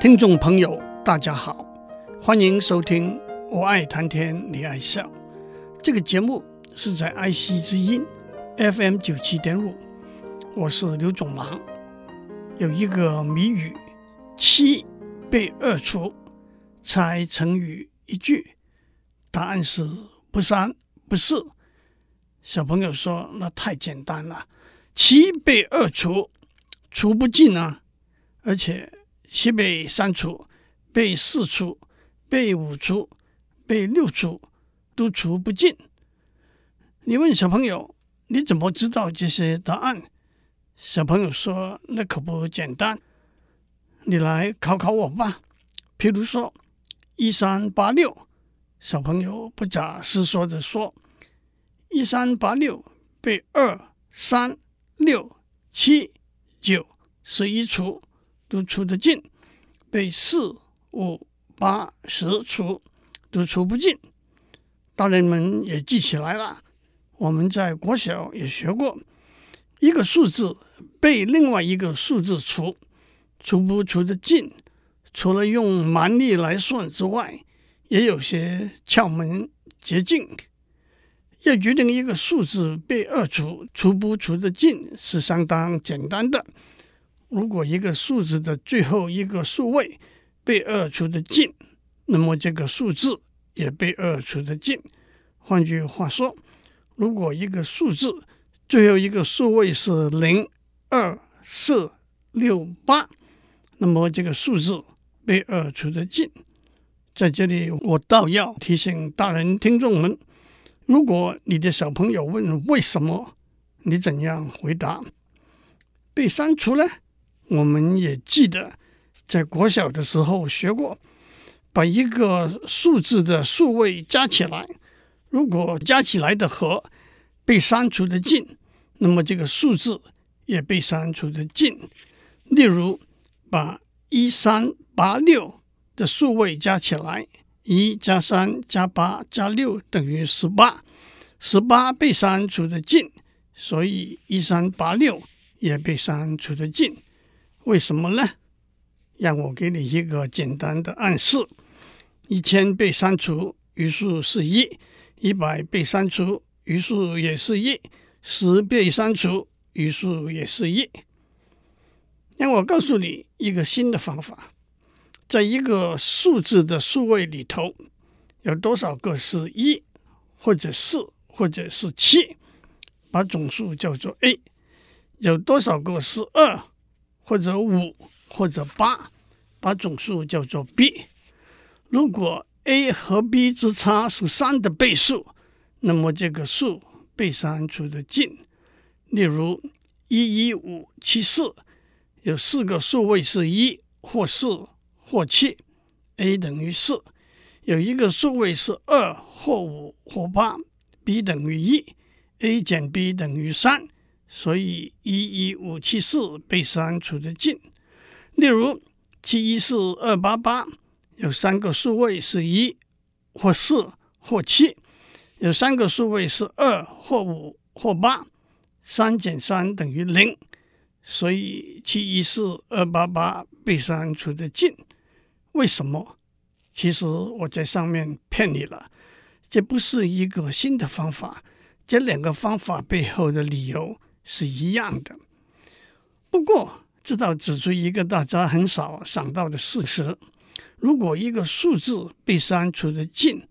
听众朋友，大家好，欢迎收听《我爱谈天你爱笑》这个节目，是在爱惜之音 FM 九七点五，我是刘总郎。有一个谜语：七被二除，猜成语一句。答案是不三不四。小朋友说：“那太简单了，七被二除，除不尽啊！而且七被三除，被四除，被五除，被六除，都除不尽。”你问小朋友：“你怎么知道这些答案？”小朋友说：“那可不简单，你来考考我吧。譬如说，一三八六，小朋友不假思索地说。”一三八六被二三六七九十一除都除得尽，被四五八十除都除不尽。大人们也记起来了，我们在国小也学过，一个数字被另外一个数字除，除不除得尽，除了用蛮力来算之外，也有些窍门捷径。要决定一个数字被二除，除不除得尽是相当简单的。如果一个数字的最后一个数位被二除的尽，那么这个数字也被二除的尽。换句话说，如果一个数字最后一个数位是零、二、四、六、八，那么这个数字被二除的尽。在这里，我倒要提醒大人听众们。如果你的小朋友问为什么，你怎样回答？被删除了，我们也记得在国小的时候学过，把一个数字的数位加起来，如果加起来的和被删除的尽，那么这个数字也被删除的尽。例如，把一三八六的数位加起来。一加三加八加六等于十八，十八被删除的尽，所以一三八六也被删除的尽。为什么呢？让我给你一个简单的暗示：一千被删除，余数是一；一百被删除，余数也是一；十被删除，余数也是一。让我告诉你一个新的方法。在一个数字的数位里头，有多少个是一，或者四，或者是七，把总数叫做 A；有多少个是二，或者五，或者八，把总数叫做 B。如果 A 和 B 之差是三的倍数，那么这个数被删除的尽。例如，一一五七四，有四个数位是一或四。或七，a 等于四，有一个数位是二或五或八，b 等于一，a 减 b 等于三，所以一一五七四被删除的进。例如七一四二八八，有三个数位是一或四或七，有三个数位是二或五或八，三减三等于零，所以七一四二八八被删除的进。为什么？其实我在上面骗你了，这不是一个新的方法，这两个方法背后的理由是一样的。不过，这倒指出一个大家很少想到的事实：如果一个数字被删除的尽，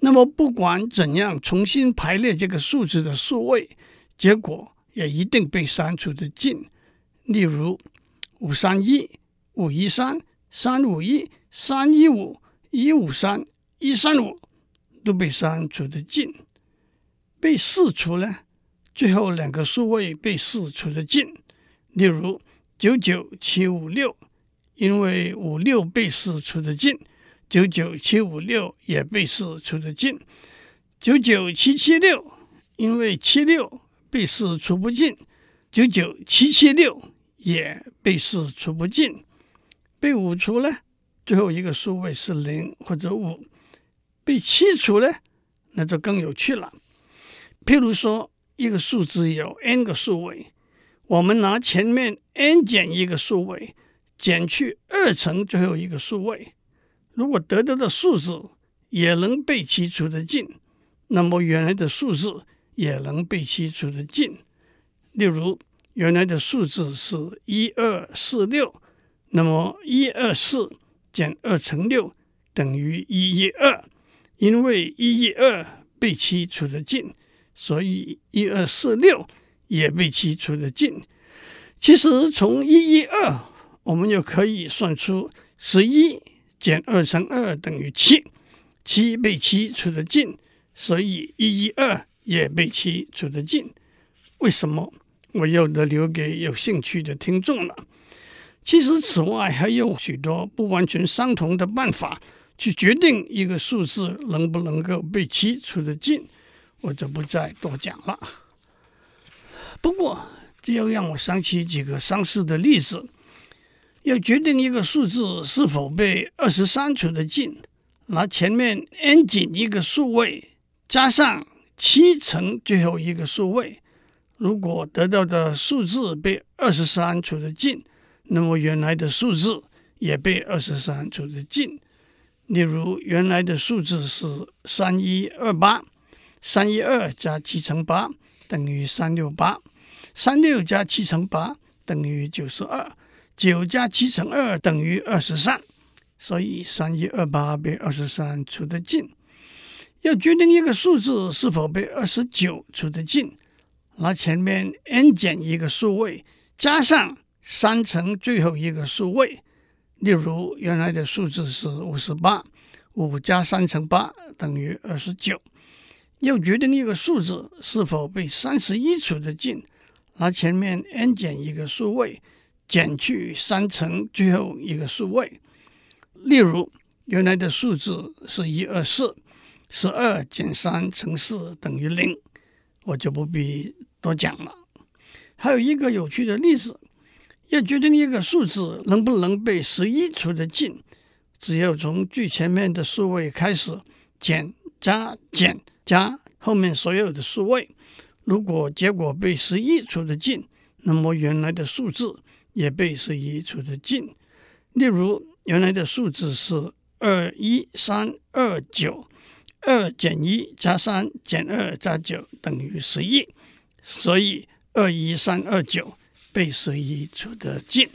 那么不管怎样重新排列这个数字的数位，结果也一定被删除的尽。例如，五三一、五一三、三五一。三一五、一五三、一三五都被删除的尽，被四除呢，最后两个数位被四除的尽。例如九九七五六，因为五六被四除的尽，九九七五六也被四除的尽。九九七七六，因为七六被四除不尽，九九七七六也被四除不尽。被五除了。最后一个数位是零或者五，被七除了，那就更有趣了。譬如说，一个数字有 n 个数位，我们拿前面 n 减一个数位，减去二乘最后一个数位，如果得到的数字也能被其除得尽，那么原来的数字也能被其除得尽。例如，原来的数字是一二四六，那么一二四减二乘六等于一一二，因为一一二被其除得尽，所以一二四六也被其除得尽。其实从一一二，我们就可以算出十一减二乘二等于七，七被七除得尽，所以一一二也被七除得尽。为什么？我又得留给有兴趣的听众了。其实此外还有许多不完全相同的办法去决定一个数字能不能够被七除得尽，我就不再多讲了。不过，这又让我想起几个相似的例子。要决定一个数字是否被二十三除得尽，拿前面 n 减一个数位加上七乘最后一个数位，如果得到的数字被二十三除得尽，那么原来的数字也被二十三除得尽。例如，原来的数字是三一二八，三一二加七乘八等于三六八。三六加七乘八等于九十二，九加七乘二等于二十三，所以三一二八被二十三除得尽。要决定一个数字是否被二十九除得尽，拿前面 n 减一个数位加上三乘最后一个数位。例如，原来的数字是五十八，五加三乘八等于二十九。要决定一个数字是否被三十一除得尽。拿前面 n 减一个数位减去三乘最后一个数位，例如原来的数字是一二四，十二减三乘四等于零，我就不必多讲了。还有一个有趣的例子，要决定一个数字能不能被十一除得尽，只要从最前面的数位开始减加减加后面所有的数位。如果结果被十一除得尽，那么原来的数字也被十一除得尽。例如，原来的数字是二一三二九，二减一加三减二加九等于十一，所以二一三二九被十一除得尽。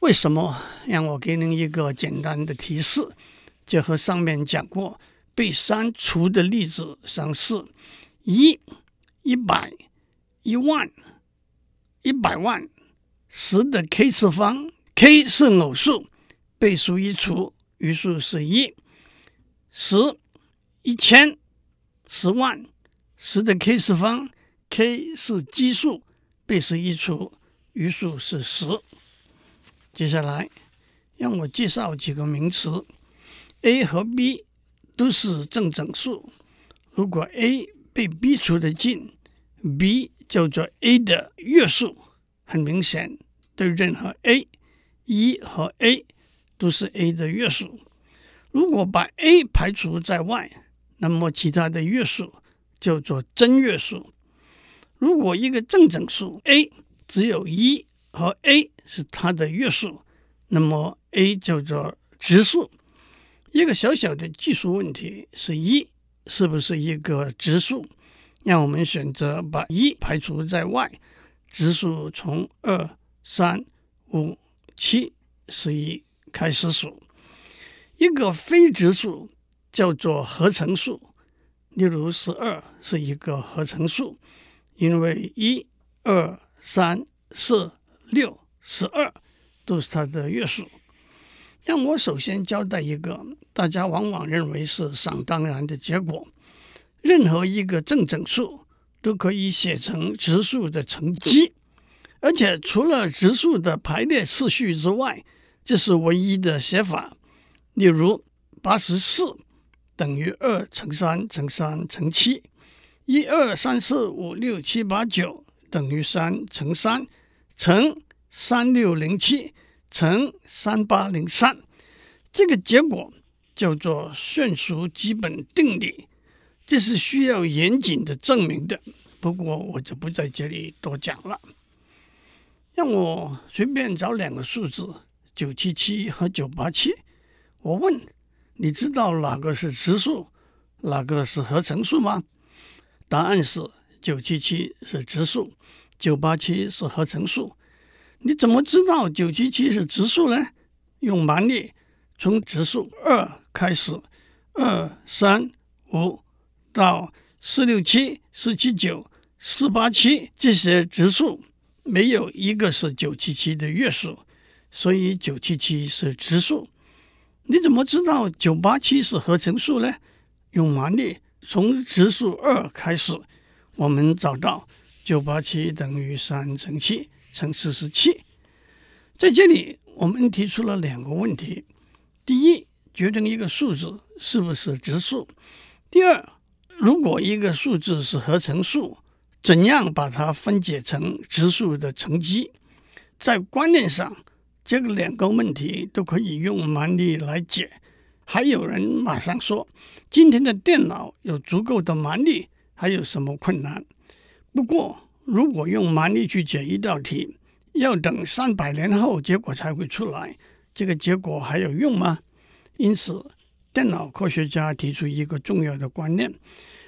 为什么？让我给您一个简单的提示，就和上面讲过被删除的例子相似。一一百、一万、一百万，十的 k 次方，k 是偶数，被数一除，余数是一。十、一千、十万，十的 k 次方，k 是奇数，被十一除，余数是十。接下来，让我介绍几个名词：a 和 b 都是正整数，如果 a 被 b 除的尽，b 叫做 a 的约数。很明显，对任何 a，一和 a 都是 a 的约数。如果把 a 排除在外，那么其他的约数叫做真约数。如果一个正整数 a 只有一和 a 是它的约数，那么 a 叫做质数。一个小小的技术问题是一。是不是一个质数？让我们选择把一排除在外，质数从二、三、五、七、十一开始数。一个非质数叫做合成数，例如十二是一个合成数，因为一、二、三、四、六、十二都是它的约数。让我首先交代一个大家往往认为是想当然的结果：任何一个正整数都可以写成质数的乘积，而且除了质数的排列次序之外，这是唯一的写法。例如，八十四等于二乘三乘三乘七，一二三四五六七八九等于三乘三乘三六零七。乘三八零三，这个结果叫做算术基本定理，这是需要严谨的证明的。不过我就不在这里多讲了。让我随便找两个数字九七七和九八七。我问，你知道哪个是质数，哪个是合成数吗？答案是九七七是质数，九八七是合成数。你怎么知道九七七是质数呢？用蛮力从质数二开始，二三五到四六七、四七九、四八七这些质数，没有一个是九七七的月数，所以九七七是质数。你怎么知道九八七是合成数呢？用蛮力从质数二开始，我们找到九八七等于三乘七乘四十七。在这里，我们提出了两个问题：第一，决定一个数字是不是质数；第二，如果一个数字是合成数，怎样把它分解成质数的乘积？在观念上，这个两个问题都可以用蛮力来解。还有人马上说：“今天的电脑有足够的蛮力，还有什么困难？”不过，如果用蛮力去解一道题，要等三百年后结果才会出来，这个结果还有用吗？因此，电脑科学家提出一个重要的观念，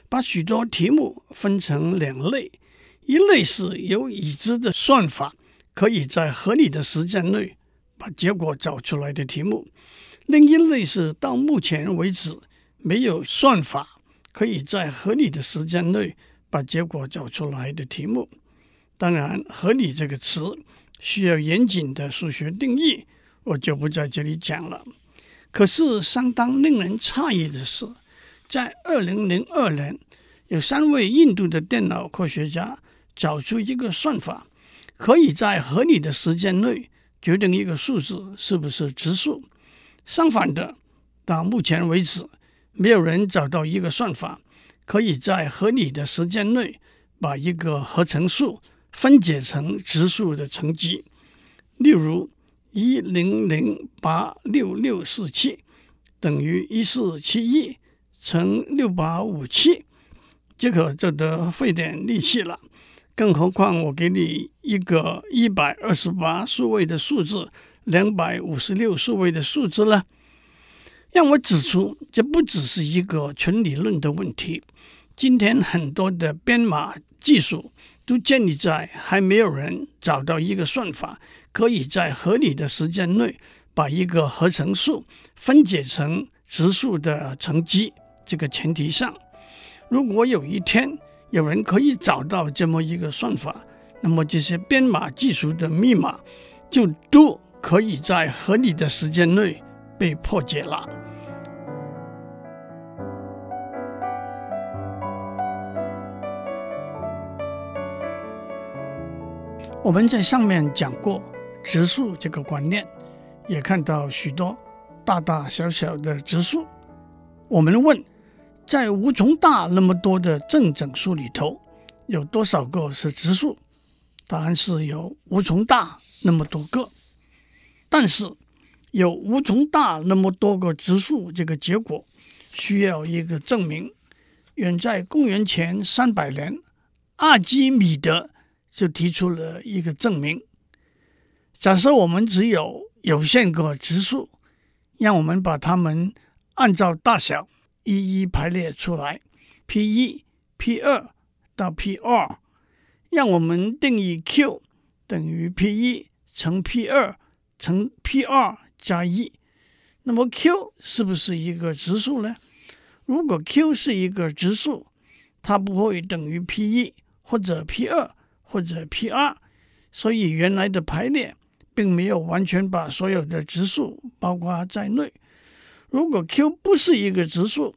把许多题目分成两类：一类是有已知的算法，可以在合理的时间内把结果找出来的题目；另一类是到目前为止没有算法可以在合理的时间内把结果找出来的题目。当然，“合理”这个词需要严谨的数学定义，我就不在这里讲了。可是，相当令人诧异的是，在二零零二年，有三位印度的电脑科学家找出一个算法，可以在合理的时间内决定一个数字是不是质数。相反的，到目前为止，没有人找到一个算法，可以在合理的时间内把一个合成数分解成质数的乘积，例如一零零八六六四七等于一四七一乘六八五七，这可就得费点力气了。更何况我给你一个一百二十八数位的数字，两百五十六数位的数字呢。让我指出，这不只是一个纯理论的问题。今天很多的编码技术。都建立在还没有人找到一个算法，可以在合理的时间内把一个合成数分解成质数的乘积这个前提上。如果有一天有人可以找到这么一个算法，那么这些编码技术的密码就都可以在合理的时间内被破解了。我们在上面讲过质数这个观念，也看到许多大大小小的质数。我们问，在无穷大那么多的正整数里头，有多少个是质数？答案是有无穷大那么多个。但是有无穷大那么多个质数这个结果，需要一个证明。远在公元前三百年，阿基米德。就提出了一个证明：假设我们只有有限个质数，让我们把它们按照大小一一排列出来，P 一、P 二到 P 二，让我们定义 Q 等于 P 一乘 P 二乘 P 二加一。那么 Q 是不是一个质数呢？如果 Q 是一个质数，它不会等于 P 一或者 P 二。或者 P2，所以原来的排列并没有完全把所有的质数包括在内。如果 Q 不是一个质数，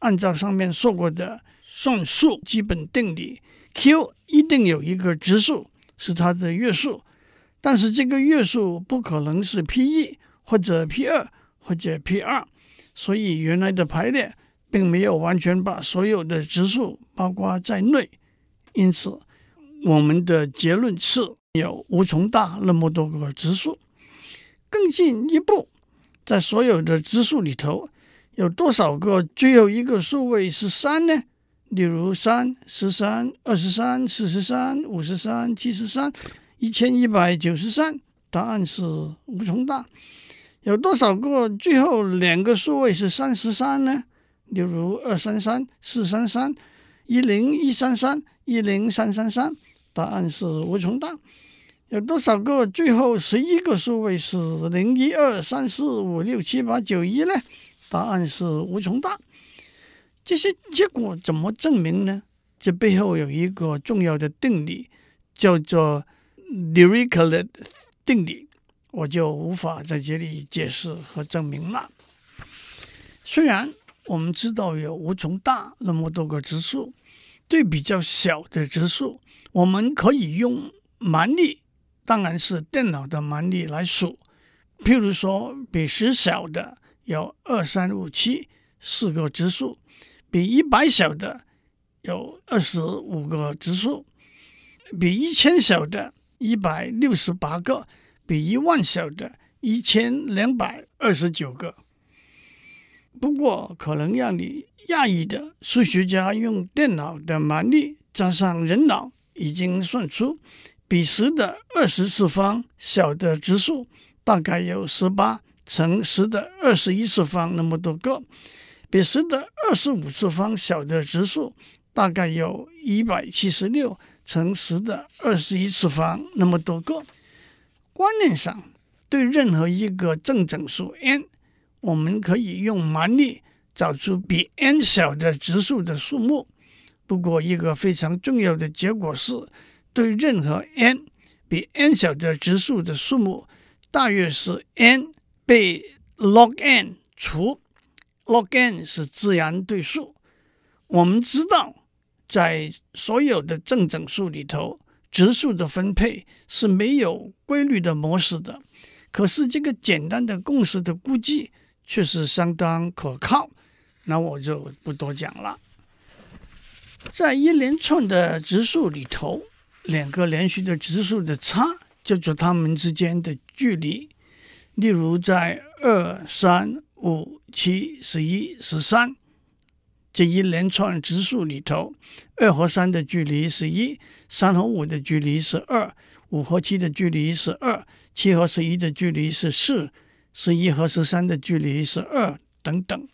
按照上面说过的算术基本定理，Q 一定有一个质数是它的约数，但是这个月数不可能是 P1 或者 P2 或者 P2，所以原来的排列并没有完全把所有的质数包括在内，因此。我们的结论是有无穷大那么多个质数。更进一步，在所有的质数里头，有多少个最后一个数位是三呢？例如三、十三、二十三、四十三、五十三、七十三、一千一百九十三答案是无穷大。有多少个最后两个数位是三十三呢？例如二三三、四三三、一零一三三、一零三三三，答案是无穷大。有多少个最后十一个数位是零一二三四五六七八九一呢？答案是无穷大。这些结果怎么证明呢？这背后有一个重要的定理，叫做 Dirichlet 定理，我就无法在这里解释和证明了。虽然我们知道有无穷大那么多个质数，对比较小的质数，我们可以用蛮力。当然是电脑的蛮力来数，譬如说，比十小的有二三五七四个质数，比一百小的有二十五个质数，比一千小的一百六十八个，比一万小的一千两百二十九个。不过，可能让你讶异的，数学家用电脑的蛮力加上人脑，已经算出。比十的二十次方小的质数大概有十八乘十的二十一次方那么多个，比十的二十五次方小的质数大概有一百七十六乘十的二十一次方那么多个。观念上，对任何一个正整数 n，我们可以用蛮力找出比 n 小的质数的数目。不过，一个非常重要的结果是。对任何 n 比 n 小的质数的数目，大约是 n 被 log n 除，log n 是自然对数。我们知道，在所有的正整数里头，质数的分配是没有规律的模式的。可是这个简单的共识的估计却是相当可靠。那我就不多讲了。在一连串的质数里头。两个连续的质数的差叫做它们之间的距离。例如，在二、三、五、七、十一、十三这一连串质数里头，二和三的距离是一，三和五的距离是二，五和七的距离是二，七和十一的距离是四，十一和十三的距离是二，等等。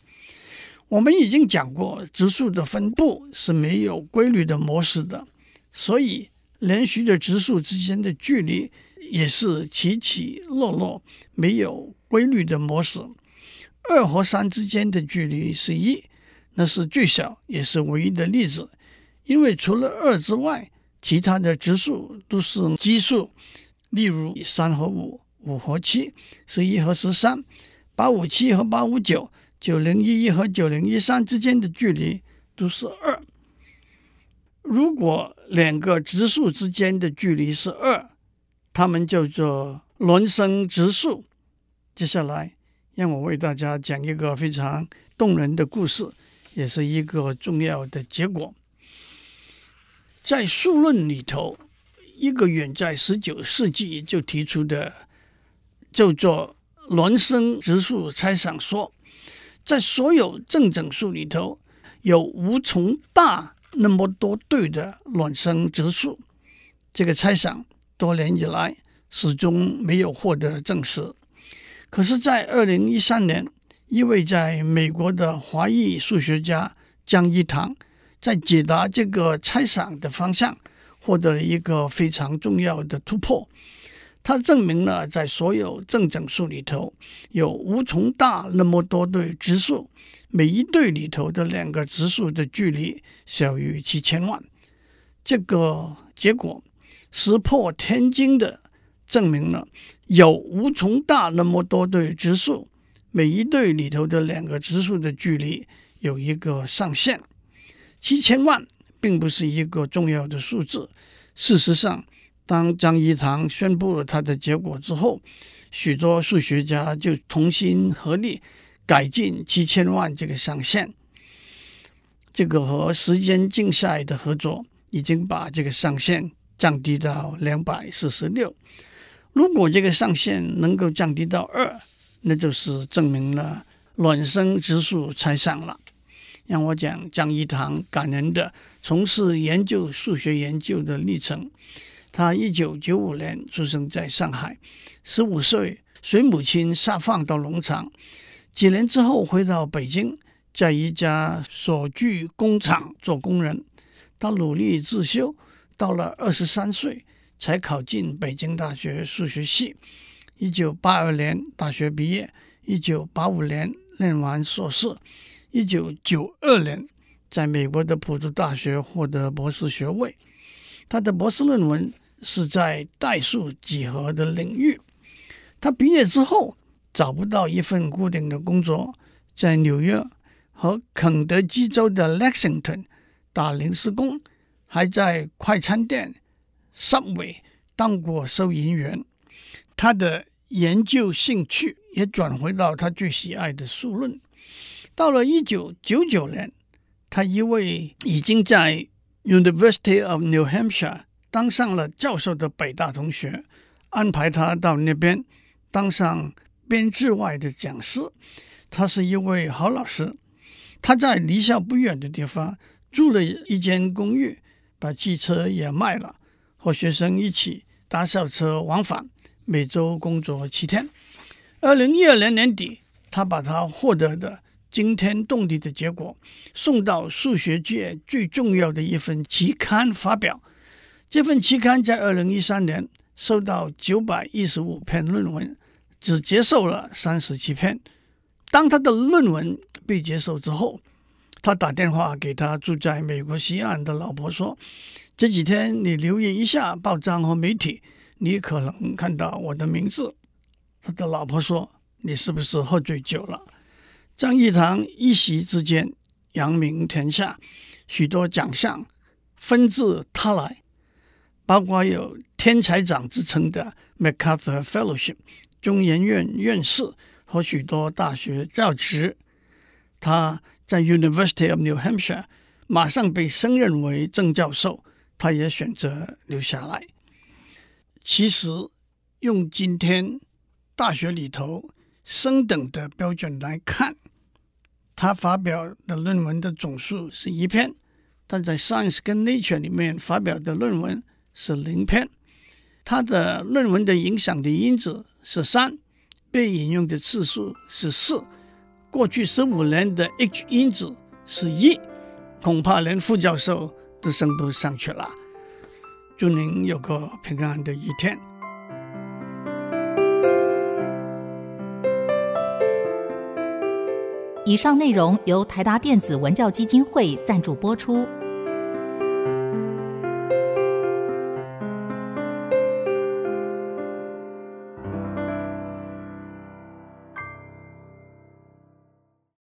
我们已经讲过，质数的分布是没有规律的模式的，所以。连续的质数之间的距离也是起起落落，没有规律的模式。二和三之间的距离是一，那是最小也是唯一的例子。因为除了二之外，其他的质数都是奇数，例如三和五、五和七、十一和十三、八五七和八五九、九零一一和九零一三之间的距离都是二。如果两个直数之间的距离是二，它们叫做孪生直数。接下来，让我为大家讲一个非常动人的故事，也是一个重要的结果。在数论里头，一个远在十九世纪就提出的叫做孪生质数猜想说，在所有正整数里头，有无穷大。那么多对的孪生质数，这个猜想多年以来始终没有获得证实。可是，在二零一三年，一位在美国的华裔数学家江一堂，在解答这个猜想的方向，获得了一个非常重要的突破。他证明了，在所有正整数里头，有无穷大那么多对质数。每一对里头的两个质数的距离小于七千万，这个结果石破天惊的证明了有无穷大那么多对质数，每一对里头的两个质数的距离有一个上限。七千万并不是一个重要的数字。事实上，当张一堂宣布了他的结果之后，许多数学家就同心合力。改进七千万这个上限，这个和时间竞赛的合作已经把这个上限降低到两百四十六。如果这个上限能够降低到二，那就是证明了孪生质数猜想了。让我讲张一堂感人的从事研究数学研究的历程。他一九九五年出生在上海，十五岁随母亲下放到农场，几年之后回到北京，在一家锁具工厂做工人。他努力自修，到了二十三岁才考进北京大学数学系。一九八二年大学毕业，一九八五年念完硕士，一九九二年在美国的普渡大学获得博士学位。他的博士论文是在代数几何的领域。他毕业之后找不到一份固定的工作，在纽约和肯德基州的 Lexington。打临时工，还在快餐店 Subway 当过收银员。他的研究兴趣也转回到他最喜爱的数论。到了一九九九年，他一位已经在 University of New Hampshire 当上了教授的北大同学，安排他到那边当上编制外的讲师。他是一位好老师。他在离校不远的地方。住了一间公寓，把汽车也卖了，和学生一起搭校车往返，每周工作七天。二零一二年年底，他把他获得的惊天动地的结果送到数学界最重要的一份期刊发表。这份期刊在二零一三年收到九百一十五篇论文，只接受了三十七篇。当他的论文被接受之后，他打电话给他住在美国西岸的老婆说：“这几天你留意一下报章和媒体，你可能看到我的名字。”他的老婆说：“你是不是喝醉酒了？”张益唐一席之间扬名天下，许多奖项纷至沓来，包括有天才长之称的 MacArthur Fellowship 中研院院士和许多大学教职。他在 University of New Hampshire 马上被升任为正教授，他也选择留下来。其实，用今天大学里头升等的标准来看，他发表的论文的总数是一篇，但在 Science 跟 Nature 里面发表的论文是零篇。他的论文的影响的因子是三，被引用的次数是四。过去十五年的 H 因子是一，恐怕连副教授都升不上去了。祝您有个平安的一天。以上内容由台达电子文教基金会赞助播出。